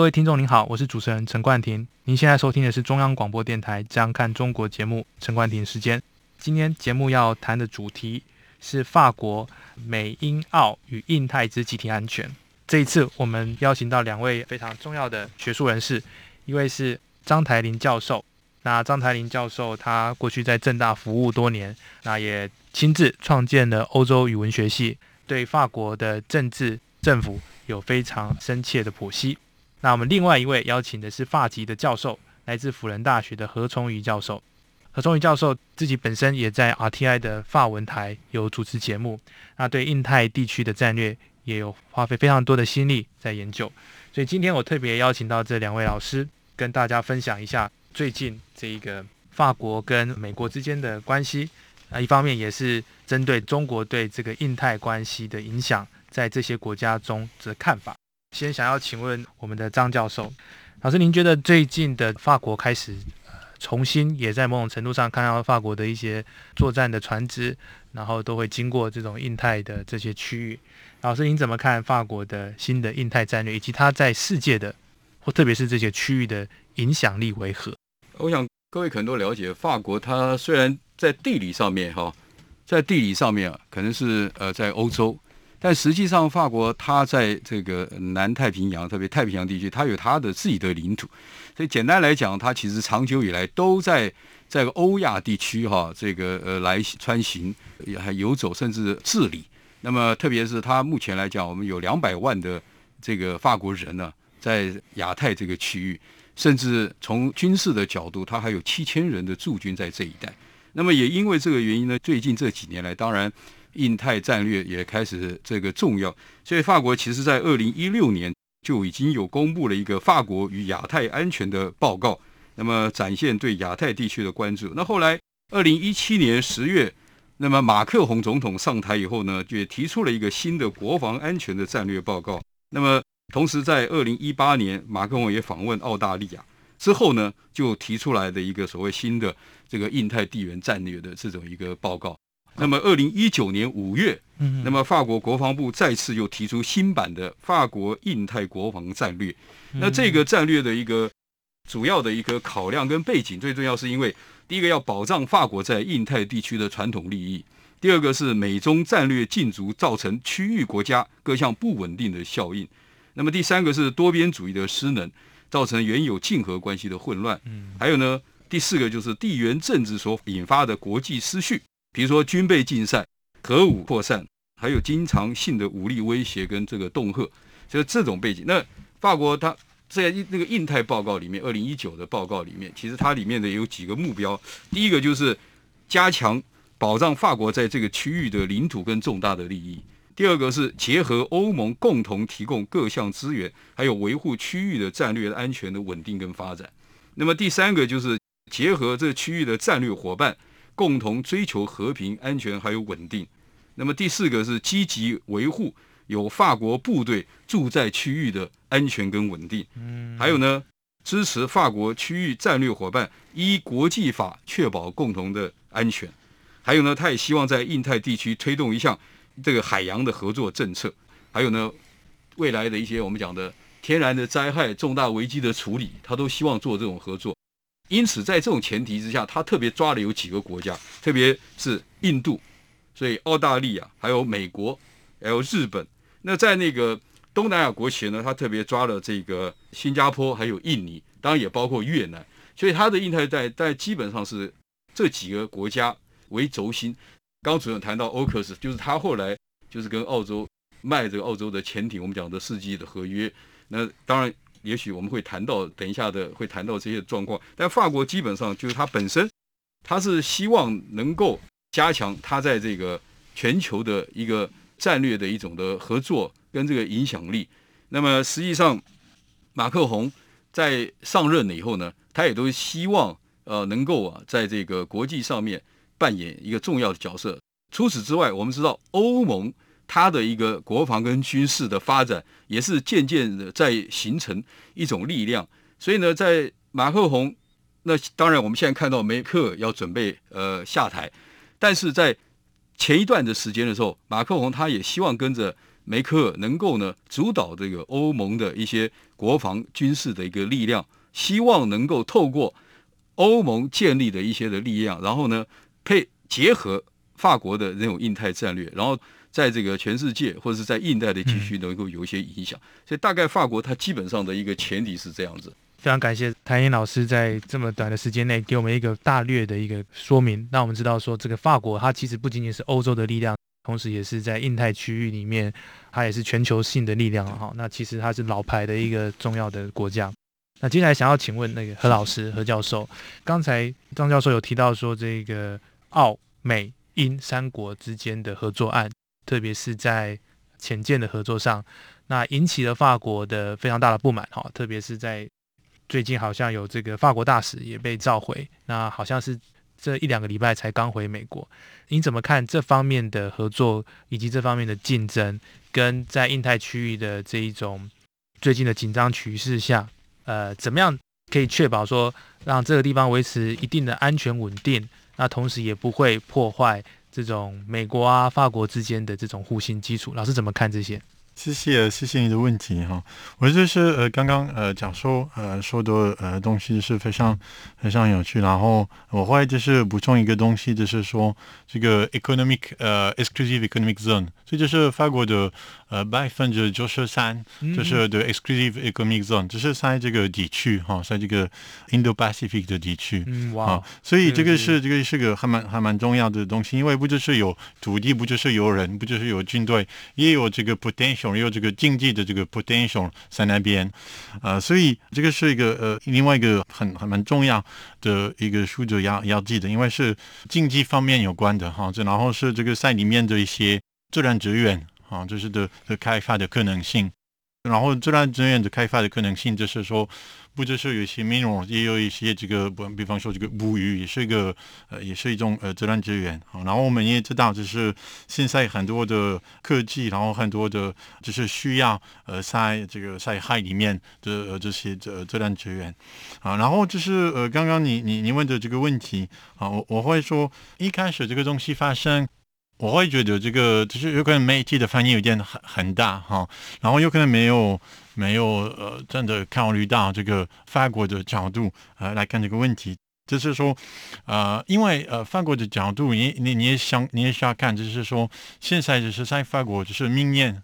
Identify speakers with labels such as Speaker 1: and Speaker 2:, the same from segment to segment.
Speaker 1: 各位听众您好，我是主持人陈冠廷。您现在收听的是中央广播电台《这样看中国》节目，陈冠廷时间。今天节目要谈的主题是法国美英澳与印太之集体安全。这一次我们邀请到两位非常重要的学术人士，一位是张台林教授。那张台林教授他过去在政大服务多年，那也亲自创建了欧洲语文学系，对法国的政治政府有非常深切的剖析。那我们另外一位邀请的是法籍的教授，来自辅仁大学的何崇瑜教授。何崇瑜教授自己本身也在 RTI 的法文台有主持节目，那对印太地区的战略也有花费非常多的心力在研究，所以今天我特别邀请到这两位老师，跟大家分享一下最近这一个法国跟美国之间的关系，啊，一方面也是针对中国对这个印太关系的影响，在这些国家中的看法。先想要请问我们的张教授，老师，您觉得最近的法国开始？重新也在某种程度上看到法国的一些作战的船只，然后都会经过这种印太的这些区域。老师，您怎么看法国的新的印太战略，以及它在世界的或特别是这些区域的影响力为何？
Speaker 2: 我想各位可能都了解，法国它虽然在地理上面哈，在地理上面啊，可能是呃在欧洲。但实际上，法国它在这个南太平洋，特别太平洋地区，它有它的自己的领土。所以简单来讲，它其实长久以来都在在欧亚地区哈，这个呃来穿行，还游走，甚至治理。那么，特别是它目前来讲，我们有两百万的这个法国人呢，在亚太这个区域，甚至从军事的角度，它还有七千人的驻军在这一带。那么，也因为这个原因呢，最近这几年来，当然。印太战略也开始这个重要，所以法国其实在二零一六年就已经有公布了一个法国与亚太安全的报告，那么展现对亚太地区的关注。那后来二零一七年十月，那么马克宏总统上台以后呢，就提出了一个新的国防安全的战略报告。那么同时在二零一八年，马克宏也访问澳大利亚之后呢，就提出来的一个所谓新的这个印太地缘战略的这种一个报告。那么，二零一九年五月，那么法国国防部再次又提出新版的法国印太国防战略。那这个战略的一个主要的一个考量跟背景，最重要是因为第一个要保障法国在印太地区的传统利益，第二个是美中战略竞逐造成区域国家各项不稳定的效应，那么第三个是多边主义的失能，造成原有竞合关系的混乱。还有呢，第四个就是地缘政治所引发的国际失序。比如说军备竞赛、核武扩散，还有经常性的武力威胁跟这个恫吓，就是这种背景。那法国它在那个印太报告里面，二零一九的报告里面，其实它里面的有几个目标。第一个就是加强保障法国在这个区域的领土跟重大的利益；第二个是结合欧盟共同提供各项资源，还有维护区域的战略安全的稳定跟发展。那么第三个就是结合这个区域的战略伙伴。共同追求和平、安全还有稳定。那么第四个是积极维护有法国部队驻在区域的安全跟稳定。嗯，还有呢，支持法国区域战略伙伴依国际法确保共同的安全。还有呢，他也希望在印太地区推动一项这个海洋的合作政策。还有呢，未来的一些我们讲的天然的灾害、重大危机的处理，他都希望做这种合作。因此，在这种前提之下，他特别抓了有几个国家，特别是印度，所以澳大利亚、还有美国、还有日本。那在那个东南亚国群呢，他特别抓了这个新加坡，还有印尼，当然也包括越南。所以他的印太在在基本上是这几个国家为轴心。刚主任谈到 AUKUS，就是他后来就是跟澳洲卖这个澳洲的潜艇，我们讲的世纪的合约。那当然。也许我们会谈到，等一下的会谈到这些状况。但法国基本上就是它本身，它是希望能够加强它在这个全球的一个战略的一种的合作跟这个影响力。那么实际上，马克宏在上任了以后呢，他也都希望呃能够啊在这个国际上面扮演一个重要的角色。除此之外，我们知道欧盟它的一个国防跟军事的发展也是渐渐的在形成一种力量。所以呢，在马克宏，那当然我们现在看到梅克要准备呃下台，但是在前一段的时间的时候，马克宏他也希望跟着梅克能够呢主导这个欧盟的一些国防军事的一个力量，希望能够透过欧盟建立的一些的力量，然后呢配结合法国的那种印太战略，然后在这个全世界或者是在印太的地区能够有一些影响。所以大概法国它基本上的一个前提是这样子。
Speaker 1: 非常感谢谭英老师在这么短的时间内给我们一个大略的一个说明，让我们知道说这个法国它其实不仅仅是欧洲的力量，同时也是在印太区域里面，它也是全球性的力量哈。那其实它是老牌的一个重要的国家。那接下来想要请问那个何老师何教授，刚才张教授有提到说这个澳美英三国之间的合作案，特别是在潜舰的合作上，那引起了法国的非常大的不满哈，特别是在。最近好像有这个法国大使也被召回，那好像是这一两个礼拜才刚回美国。你怎么看这方面的合作以及这方面的竞争，跟在印太区域的这一种最近的紧张局势下，呃，怎么样可以确保说让这个地方维持一定的安全稳定，那同时也不会破坏这种美国啊、法国之间的这种互信基础？老师怎么看这些？
Speaker 3: 谢谢，谢谢你的问题哈。我就是呃，刚刚呃讲说呃说的呃东西是非常非常有趣。然后我会就是补充一个东西，就是说这个 economic 呃 exclusive economic zone，这就是法国的呃百分之九十三，就是的 exclusive economic zone，就是在这个地区哈，在这个 Indo-Pacific 的地区。嗯哇。所以这个是这个是个还蛮还蛮重要的东西，因为不就是有土地，不就是有人，不就是有军队，也有这个 potential。有这个竞技的这个 potential 在那边，呃，所以这个是一个呃另外一个很很蛮重要的一个数字要要记得，因为是竞技方面有关的哈，这然后是这个赛里面的一些自然资源啊，就是的的开发的可能性，然后自然资源的开发的可能性就是说。不只是有一些内容，也有一些这个，比比方说这个捕鱼也是一个，呃，也是一种呃自然资源。好，然后我们也知道，就是现在很多的科技，然后很多的，就是需要呃在这个在海里面的、呃、这些这自然资源。啊，然后就是呃刚刚你你你问的这个问题，啊，我我会说一开始这个东西发生，我会觉得这个就是有可能媒体的反应有点很很大哈，然后有可能没有。没有呃，真的考虑到这个法国的角度呃来看这个问题，就是说呃，因为呃法国的角度，你你你也想你也需要看，就是说现在就是在法国，就是明年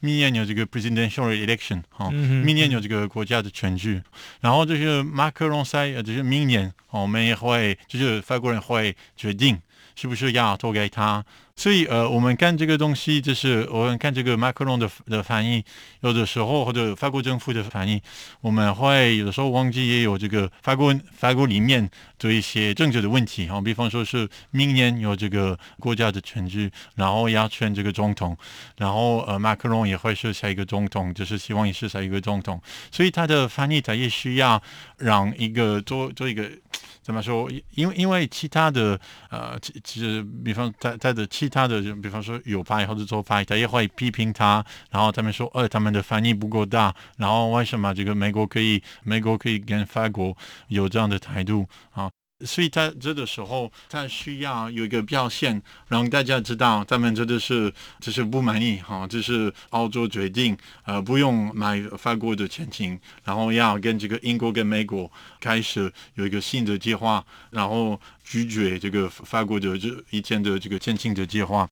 Speaker 3: 明年有这个 presidential election 哈、明年有这个国家的选举，然后就是马克龙在就是明年我们也会就是法国人会决定是不是要投给他。所以，呃，我们看这个东西，就是我们看这个马克龙的的反应，有的时候或者法国政府的反应，我们会有的时候忘记也有这个法国法国里面的一些政治的问题哈，比方说是明年有这个国家的选举，然后要选这个总统，然后呃，马克龙也会是下一个总统，就是希望也是下一个总统，所以他的翻译他也需要让一个做做一个。怎么说？因为因为其他的呃，其其实比方在他的其他的，比方说右派或者左派，他也会批评他，然后他们说，呃，他们的反应不够大，然后为什么这个美国可以，美国可以跟法国有这样的态度啊？所以他这个时候，他需要有一个表现，让大家知道他们真的是就是不满意哈，这是澳洲决定，呃，不用买法国的潜艇，然后要跟这个英国跟美国开始有一个新的计划，然后拒绝这个法国的这以前的这个潜艇的计划。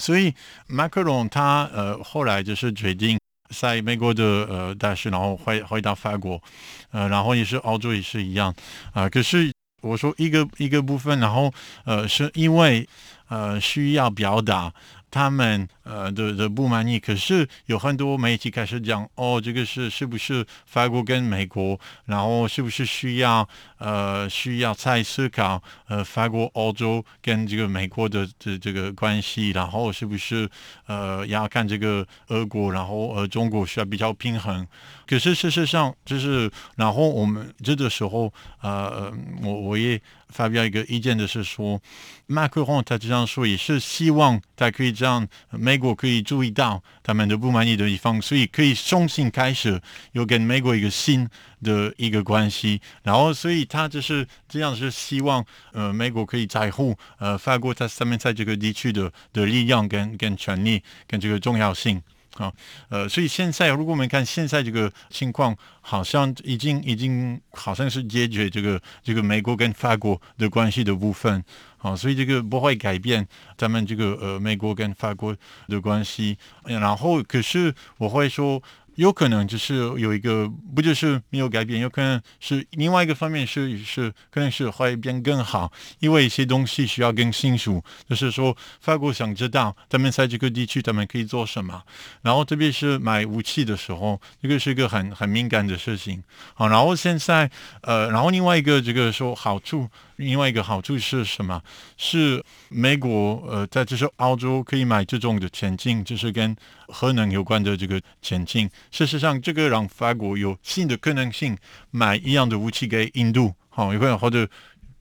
Speaker 3: 所以马克龙他呃后来就是决定在美国的呃大使，然后回回到法国，呃，然后也是澳洲也是一样啊，呃，可是。我说一个一个部分，然后呃，是因为呃需要表达。他们呃的的不满意，可是有很多媒体开始讲，哦，这个是是不是法国跟美国，然后是不是需要呃需要再思考呃法国、欧洲跟这个美国的的这个关系，然后是不是呃要看这个俄国，然后呃中国需要比较平衡。可是事实上就是，然后我们这个时候呃我我也发表一个意见的是说，马克龙他这样说也是希望他可以。让美国可以注意到他们的不满意的地方，所以可以重新开始，有跟美国一个新的一个关系。然后，所以他就是这样，是希望呃美国可以在乎呃法国在上面在这个地区的的力量跟跟权力跟这个重要性啊。呃，所以现在如果我们看现在这个情况，好像已经已经好像是解决这个这个美国跟法国的关系的部分。啊，所以这个不会改变咱们这个呃美国跟法国的关系。然后，可是我会说。有可能就是有一个，不就是没有改变，有可能是另外一个方面是是可能是会变更好，因为一些东西需要更清楚，就是说法国想知道他们在这个地区他们可以做什么，然后特别是买武器的时候，这个是一个很很敏感的事情。好，然后现在呃，然后另外一个这个说好处。另外一个好处是什么？是美国呃，在就是澳洲可以买这种的潜艇，就是跟核能有关的这个潜艇。事实上，这个让法国有新的可能性买一样的武器给印度，好，有可能或者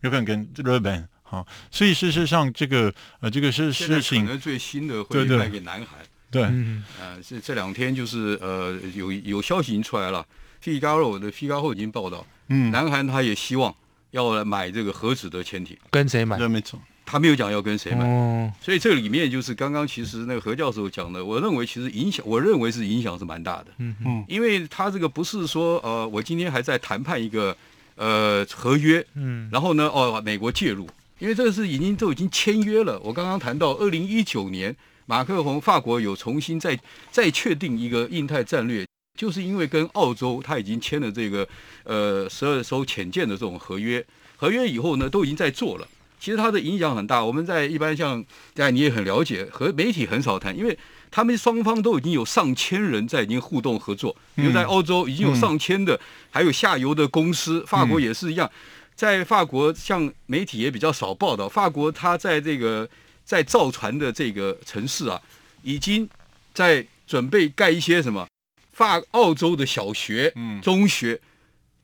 Speaker 3: 有可能跟日本，好。所以事实上，这个呃，这个是事情。
Speaker 2: 可能最新的会卖给南韩。
Speaker 3: 对，
Speaker 2: 嗯，呃，这这两天就是呃，有有消息已经出来了，Figaro 的 Figaro 已经报道，嗯，南韩他也希望。要来买这个核子的潜艇，
Speaker 1: 跟谁买？
Speaker 3: 没错，
Speaker 2: 他没有讲要跟谁买。
Speaker 1: 哦，
Speaker 2: 所以这里面就是刚刚其实那个何教授讲的，我认为其实影响，我认为是影响是蛮大的。嗯嗯，因为他这个不是说呃，我今天还在谈判一个呃合约，嗯，然后呢哦，美国介入，因为这个是已经都已经签约了。我刚刚谈到二零一九年，马克宏法国有重新再再确定一个印太战略。就是因为跟澳洲他已经签了这个呃十二艘潜舰的这种合约，合约以后呢都已经在做了。其实它的影响很大。我们在一般像，大你也很了解，和媒体很少谈，因为他们双方都已经有上千人在已经互动合作。比如在欧洲已经有上千的，还有下游的公司，法国也是一样。在法国，像媒体也比较少报道，法国它在这个在造船的这个城市啊，已经在准备盖一些什么。法澳洲的小学、中学，嗯、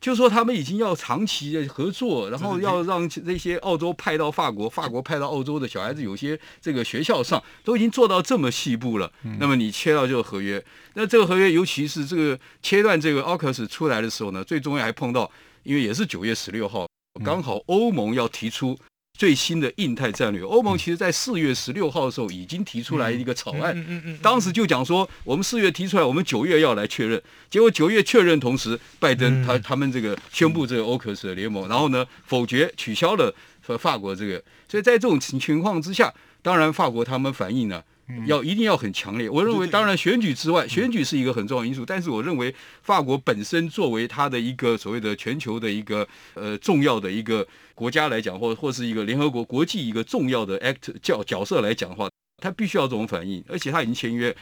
Speaker 2: 就说他们已经要长期的合作，然后要让这些澳洲派到法国，法国派到澳洲的小孩子，有些这个学校上都已经做到这么细部了。嗯、那么你切到这个合约，那这个合约，尤其是这个切断这个 AUKUS 出来的时候呢，最重要还碰到，因为也是九月十六号，刚好欧盟要提出。最新的印太战略，欧盟其实在四月十六号的时候已经提出来一个草案，当时就讲说，我们四月提出来，我们九月要来确认。结果九月确认同时，拜登他他们这个宣布这个欧克斯的联盟，然后呢否决取消了和法国这个，所以在这种情情况之下，当然法国他们反应呢。要一定要很强烈，我认为当然选举之外，选举是一个很重要因素，但是我认为法国本身作为它的一个所谓的全球的一个呃重要的一个国家来讲，或或是一个联合国国际一个重要的 act 角角色来讲的话，它必须要这种反应，而且它已经签约。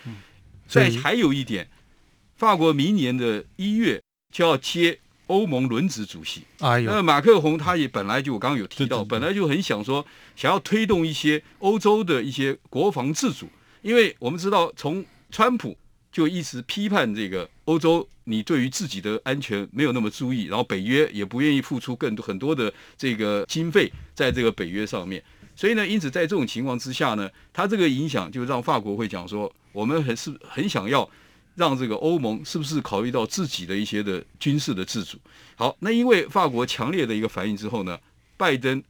Speaker 2: 再还有一点，法国明年的一月就要接。欧盟轮值主席，哎呦，那马克宏他也本来就我刚刚有提到，本来就很想说想要推动一些欧洲的一些国防自主，因为我们知道从川普就一直批判这个欧洲，你对于自己的安全没有那么注意，然后北约也不愿意付出更多很多的这个经费在这个北约上面，所以呢，因此在这种情况之下呢，他这个影响就让法国会讲说，我们很是很想要。让这个欧盟是不是考虑到自己的一些的军事的自主？好，那因为法国强烈的一个反应之后呢，拜登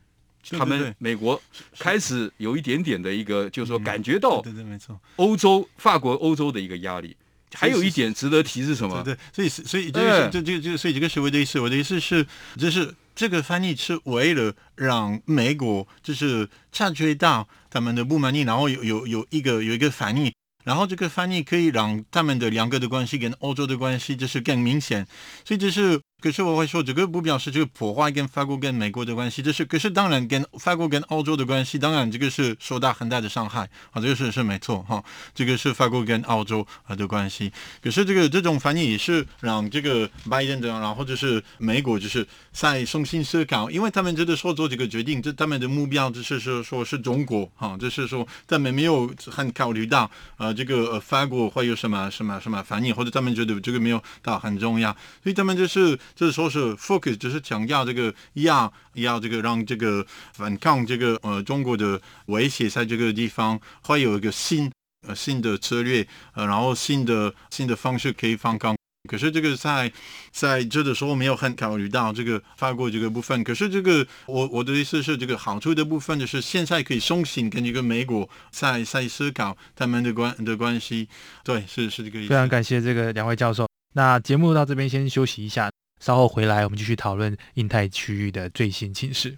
Speaker 2: 他们美国开始有一点点的一个，就是说感觉到对对没错，欧洲法国欧洲的一个压力。还有一点值得提是什么？
Speaker 3: 对，所以所以这个这这这所以这个是我的意思，我的意思是，就是这个翻译是为了让美国就是察觉到他们的不满意，然后有有有一个有一个反应。然后这个翻译可以让他们的两个的关系跟欧洲的关系就是更明显，所以这是可是我会说，这个不表示这个破坏跟法国跟美国的关系，这是可是当然跟法国跟欧洲的关系，当然这个是受到很大的伤害啊，这个是是没错哈，这个是法国跟欧洲啊的关系。可是这个这种反应也是让这个拜登的，然后就是美国就是在重新思考，因为他们觉得说做这个决定，这他们的目标就是说说是中国哈，就是说他们没有很考虑到呃这个呃法国会有什么什么什么反应，或者他们觉得这个没有到很重要，所以他们就是。就是说是 focus，就是强调这个要要这个让这个反抗这个呃中国的威胁，在这个地方会有一个新呃新的策略呃，然后新的新的方式可以反抗。可是这个在在这的时候没有很考虑到这个法国这个部分。可是这个我我的意思是，这个好处的部分就是现在可以重新跟这个美国在在思考他们的关的关系。对，是是这个意思。
Speaker 1: 非常感谢这个两位教授。那节目到这边先休息一下。稍后回来，我们继续讨论印太区域的最新情势。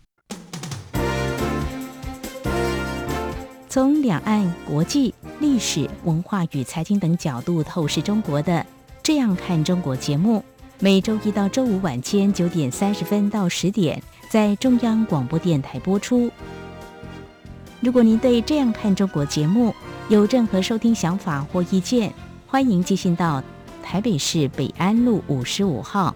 Speaker 4: 从两岸、国际、历史、文化与财经等角度透视中国的《这样看中国》节目，每周一到周五晚间九点三十分到十点在中央广播电台播出。如果您对《这样看中国》节目有任何收听想法或意见，欢迎寄信到台北市北安路五十五号。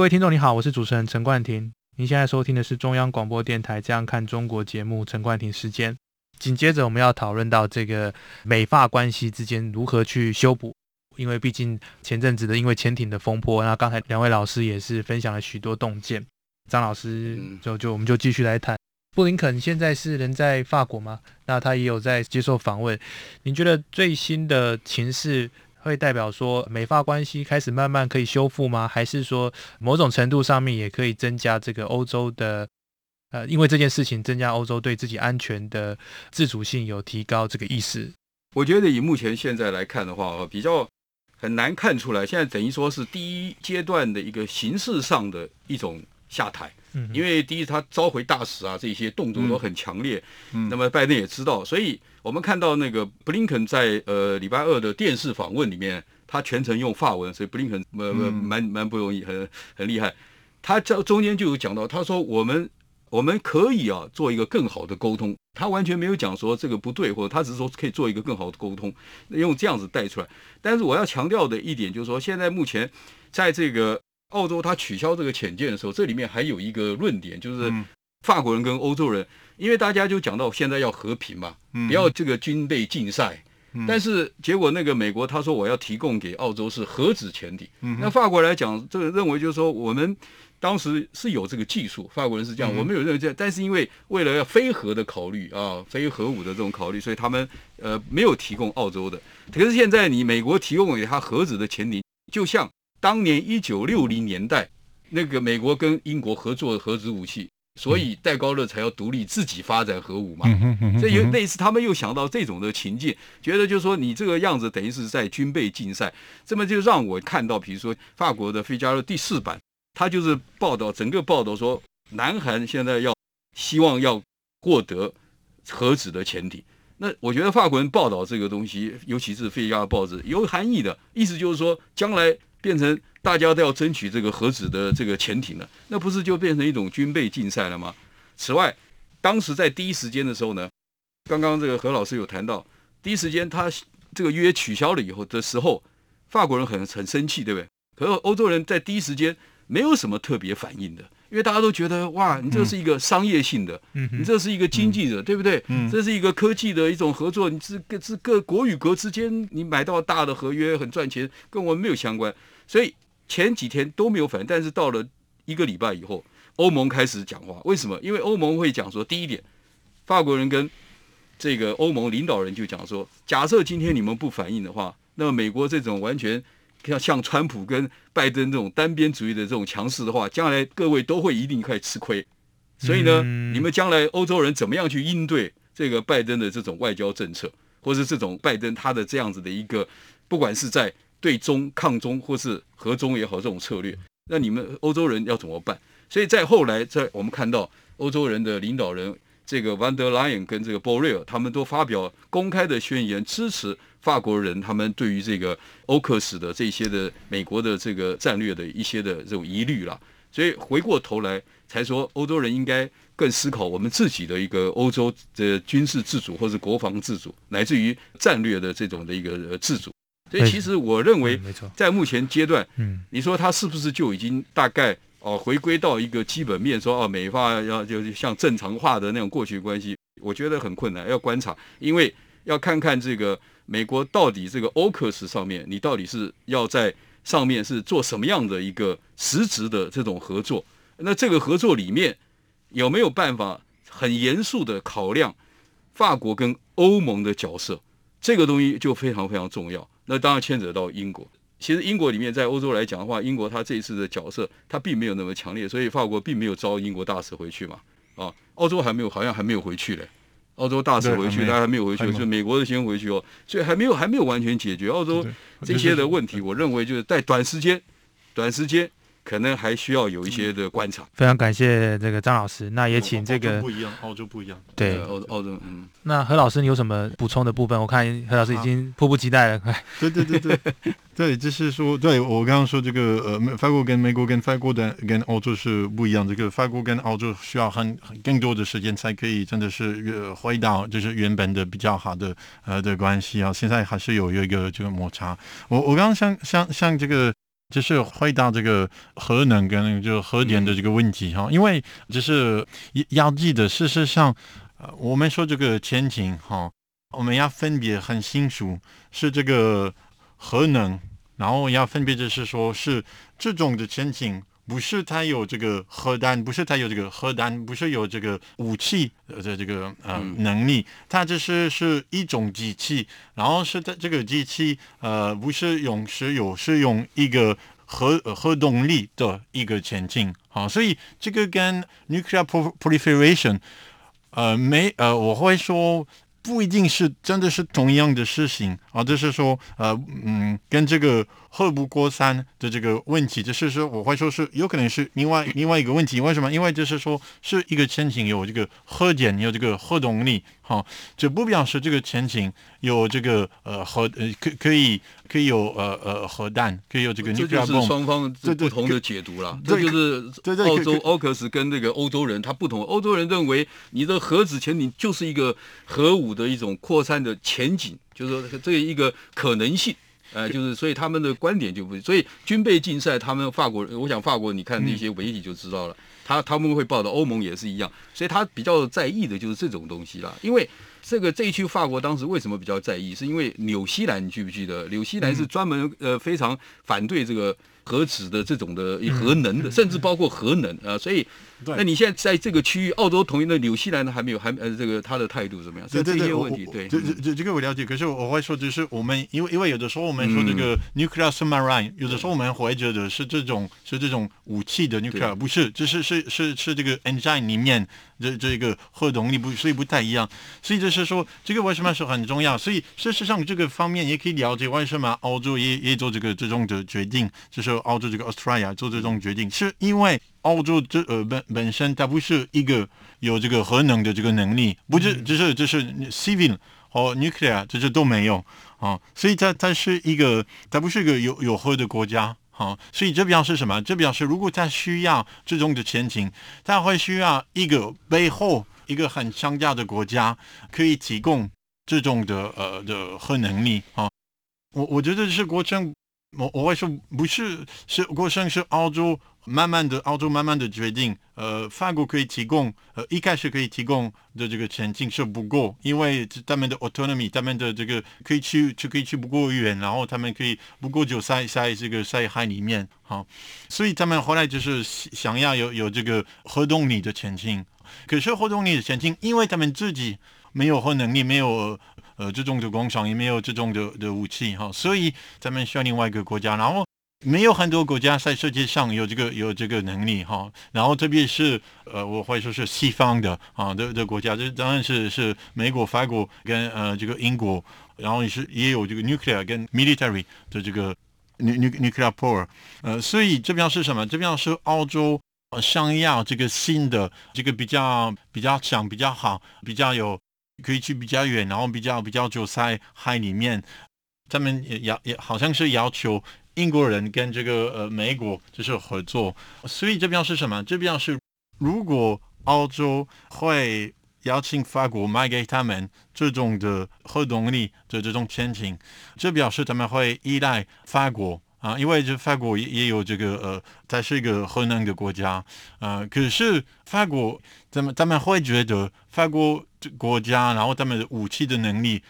Speaker 1: 各位听众，你好，我是主持人陈冠廷。您现在收听的是中央广播电台《这样看中国》节目，陈冠廷时间。紧接着，我们要讨论到这个美法关系之间如何去修补，因为毕竟前阵子的因为潜艇的风波，那刚才两位老师也是分享了许多洞见。张老师就就我们就继续来谈。布林肯现在是人在法国吗？那他也有在接受访问。您觉得最新的情势？会代表说美法关系开始慢慢可以修复吗？还是说某种程度上面也可以增加这个欧洲的呃，因为这件事情增加欧洲对自己安全的自主性有提高这个意识？
Speaker 2: 我觉得以目前现在来看的话，比较很难看出来。现在等于说是第一阶段的一个形式上的一种下台。嗯，因为第一他召回大使啊，这些动作都很强烈。嗯，那么拜登也知道，所以。我们看到那个布林肯在呃礼拜二的电视访问里面，他全程用法文，所以布林肯呃蛮蛮不容易，很很厉害。他这中间就有讲到，他说我们我们可以啊做一个更好的沟通，他完全没有讲说这个不对，或者他只是说可以做一个更好的沟通，用这样子带出来。但是我要强调的一点就是说，现在目前在这个澳洲他取消这个潜舰的时候，这里面还有一个论点，就是法国人跟欧洲人。因为大家就讲到现在要和平嘛，不要这个军备竞赛。但是结果那个美国他说我要提供给澳洲是核子潜艇。那法国来讲，这个认为就是说我们当时是有这个技术，法国人是这样，我们有认为这样。但是因为为了要非核的考虑啊，非核武的这种考虑，所以他们呃没有提供澳洲的。可是现在你美国提供给他核子的潜艇，就像当年一九六零年代那个美国跟英国合作的核子武器。所以戴高乐才要独立自己发展核武嘛，所以有类似他们又想到这种的情境，觉得就是说你这个样子等于是在军备竞赛，这么就让我看到，比如说法国的《费加罗》第四版，他就是报道整个报道说，南韩现在要希望要获得核子的潜艇，那我觉得法国人报道这个东西，尤其是《费加罗》报纸有含义的意思，就是说将来变成。大家都要争取这个核子的这个潜艇了，那不是就变成一种军备竞赛了吗？此外，当时在第一时间的时候呢，刚刚这个何老师有谈到，第一时间他这个约取消了以后的时候，法国人很很生气，对不对？可是欧洲人在第一时间没有什么特别反应的，因为大家都觉得哇，你这是一个商业性的，你这是一个经济的，对不对？这是一个科技的一种合作，你是各是各国与国之间，你买到大的合约很赚钱，跟我们没有相关，所以。前几天都没有反应，但是到了一个礼拜以后，欧盟开始讲话。为什么？因为欧盟会讲说，第一点，法国人跟这个欧盟领导人就讲说，假设今天你们不反应的话，那么美国这种完全像像川普跟拜登这种单边主义的这种强势的话，将来各位都会一定会吃亏。所以呢，嗯、你们将来欧洲人怎么样去应对这个拜登的这种外交政策，或是这种拜登他的这样子的一个，不管是在对中抗中或是和中也好，这种策略，那你们欧洲人要怎么办？所以在后来，在我们看到欧洲人的领导人这个 Van der Leyen 跟这个 Borrell，他们都发表公开的宣言，支持法国人他们对于这个欧克斯的这些的美国的这个战略的一些的这种疑虑了。所以回过头来才说，欧洲人应该更思考我们自己的一个欧洲的军事自主或是国防自主，乃至于战略的这种的一个自主。所以其实我认为，在目前阶段，嗯，你说他是不是就已经大概？哦，回归到一个基本面，说哦，美法要就是像正常化的那种过去关系，我觉得很困难，要观察，因为要看看这个美国到底这个 AUKUS 上面，你到底是要在上面是做什么样的一个实质的这种合作，那这个合作里面有没有办法很严肃的考量法国跟欧盟的角色，这个东西就非常非常重要，那当然牵扯到英国。其实英国里面在欧洲来讲的话，英国他这一次的角色他并没有那么强烈，所以法国并没有招英国大使回去嘛。啊，澳洲还没有，好像还没有回去嘞。澳洲大使回去，他还没有回去，就美国的先回去哦，所以还没有还没有完全解决澳洲这些的问题。我认为就是在短时间，短时间。可能还需要有一些的观察。
Speaker 1: 非常感谢这个张老师，那也请这个
Speaker 3: 不一样，澳洲不一样。
Speaker 1: 对，
Speaker 2: 澳澳洲，嗯。
Speaker 1: 那何老师，你有什么补充的部分？我看何老师已经迫不及待了。
Speaker 3: 对对对对，对，就是说，对我刚刚说这个呃，法国跟美国跟法国的跟澳洲是不一样。这个法国跟澳洲需要很很更多的时间才可以真的是回到就是原本的比较好的呃的关系啊。现在还是有有一个这个摩擦。我我刚刚像像像这个。就是回到这个核能跟就核电的这个问题哈，因为就是要记得，事实上，呃，我们说这个前景哈，我们要分别很清楚，是这个核能，然后要分别就是说是这种的前景。不是他有这个核弹，不是他有这个核弹，不是有这个武器的这个呃能力，它只是是一种机器，然后是它这个机器呃不是用石油，是用一个核核动力的一个前进，好，所以这个跟 nuclear proliferation 呃没呃我会说。不一定是真的是同样的事情啊，就是说，呃，嗯，跟这个核不过三的这个问题，就是说，我会说是有可能是另外另外一个问题。为什么？因为就是说是一个前景有这个核电，有这个核动力，哈、啊，这不表示这个前景有这个呃核呃可可以可以有呃呃核弹，可以有这个。
Speaker 2: 这就是双方不同的解读了。这就是澳洲奥克斯跟那个欧洲人他不同。欧洲人认为你的核子前景就是一个核武。的一种扩散的前景，就是说这一个可能性，呃，就是所以他们的观点就不，所以军备竞赛，他们法国，我想法国，你看那些媒体就知道了，他他们会报道，欧盟也是一样，所以他比较在意的就是这种东西啦。因为这个这一区法国当时为什么比较在意，是因为纽西兰，你记不记得？纽西兰是专门呃非常反对这个。核子的这种的核能的，甚至包括核能啊，所以，那你现在在这个区域，澳洲同意的纽西兰呢还没有，还呃这个他的态度怎么样？
Speaker 3: 对对对，
Speaker 2: 这些问题，对，
Speaker 3: 这这这个我了解。可是我会说，就是我们因为因为有的时候我们说这个 nuclear submarine，有的时候我们会觉得是这种是这种武器的 nuclear，不是，就是是是是这个 engine 里面这这个核动力不，所以不太一样。所以就是说，这个为什么是很重要？所以事实上这个方面也可以了解为什么澳洲也也做这个这种的决定，就是。澳洲这个 Australia 做这种决定，是因为澳洲这呃本本身它不是一个有这个核能的这个能力，不是，只是就是 civil 和 nuclear 这些都没有啊，所以它它是一个，它不是一个有有核的国家啊，所以这表示什么？这表示如果它需要这种的前景，它会需要一个背后一个很强大的国家可以提供这种的呃的核能力啊。我我觉得是过程。我我会说不是，是过程是澳洲慢慢的，澳洲慢慢的决定。呃，法国可以提供，呃，一开始可以提供的这个前景是不够，因为他们的 autonomy，他们的这个可以去就可以去不够远，然后他们可以不够久在在这个在海里面，好，所以他们后来就是想要有有这个核动力的前景。可是核动力的前景，因为他们自己没有核能力，没有呃这种的工厂，也没有这种的的武器哈，所以咱们需要另外一个国家，然后。没有很多国家在世界上有这个有这个能力哈，然后特别是呃，我会说是西方的啊的的国家，这当然是是美国、法国跟呃这个英国，然后也是也有这个 nuclear 跟 military 的这个 nuclear power，呃，所以这边是什么？这边是澳洲想要这个新的这个比较比较强、比较好、比较有可以去比较远，然后比较比较久在海里面，他们也要也好像是要求。英国人跟这个呃美国就是合作，所以这表示什么？这表示如果澳洲会邀请法国卖给他们这种的核动力的这种潜艇，这表示他们会依赖法国啊，因为这法国也也有这个呃，它是一个核能的国家啊。可是法国他们他们会觉得法国国家，然后他们的武器的能力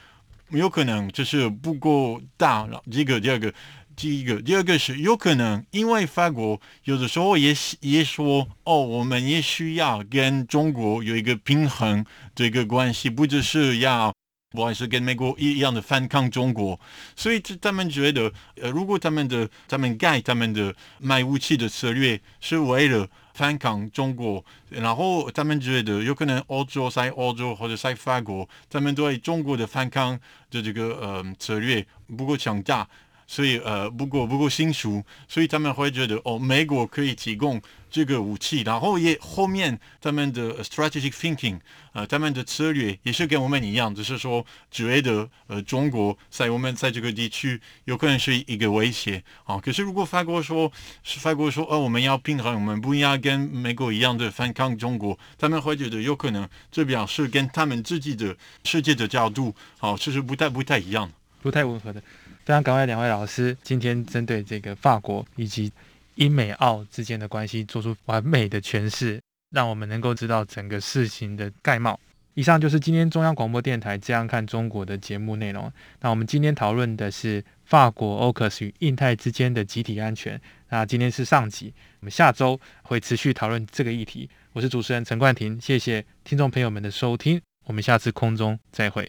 Speaker 3: 有可能就是不够大，然后这个第二个。第一个，第二个是有可能，因为法国有的时候也也说，哦，我们也需要跟中国有一个平衡这个关系，不只是要，不管是跟美国一样的反抗中国，所以他们觉得，呃，如果他们的他们改他们的卖武器的策略是为了反抗中国，然后他们觉得有可能欧洲在欧洲或者在法国，他们对中国的反抗的这个呃策略不够强大。所以呃，不过不够新熟，所以他们会觉得哦，美国可以提供这个武器，然后也后面他们的 strategic thinking，呃，他们的策略也是跟我们一样，只是说觉得呃，中国在我们在这个地区有可能是一个威胁啊。可是如果法国说，是法国说，哦，我们要平衡，我们不要跟美国一样的反抗中国，他们会觉得有可能这表示跟他们自己的世界的角度，哦，其实不太不太一样，
Speaker 5: 不太吻合的。非常感谢两位老师今天针对这个法国以及英美澳之间的关系做出完美的诠释，让我们能够知道整个事情的概貌。以上就是今天中央广播电台《这样看中国》的节目内容。那我们今天讨论的是法国 AUKUS 与印太之间的集体安全。那今天是上集，我们下周会持续讨论这个议题。我是主持人陈冠廷，谢谢听众朋友们的收听，我们下次空中再会。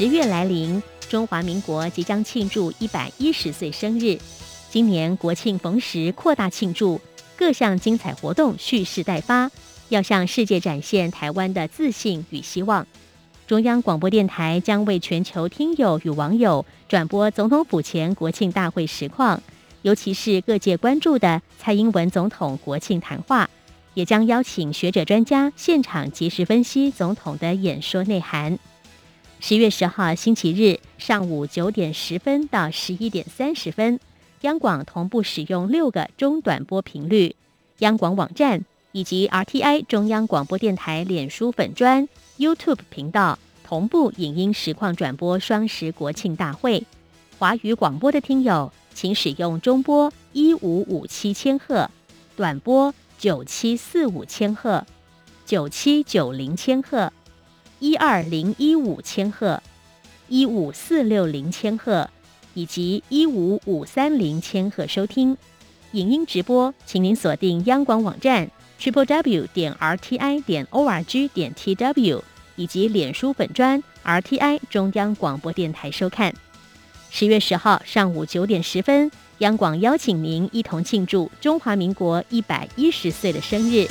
Speaker 5: 十月来临，中华民国即将庆祝一百一十岁生日。今年国庆逢时，扩大庆祝，各项精彩活动蓄势待发，要向世界展现台湾的自信与希望。中央广播电台将为全球听友与网友转播总统府前国庆大会实况，尤其是各界关注的蔡英文总统国庆谈话，也将邀请学者专家现场及时分析总统的演说内涵。十月十号星期日上午九点十分到十一点三十分，央广同步使用六个中短波频率，央广网站以及 RTI 中央广播电台脸书粉专、YouTube 频道同步影音实况转播双十国庆大会。华语广播的听友，请使用中波一五五七千赫、短波九七四五千赫、九七九零千赫。一二零一五千赫、一五四六零千赫以及一五五三零千赫收听影音直播，请您锁定央广网站 triple w 点 r t i 点 o r g 点 t w 以及脸书粉专 r t i 中央广播电台收看。十月十号上午九点十分，央广邀请您一同庆祝中华民国一百一十岁的生日。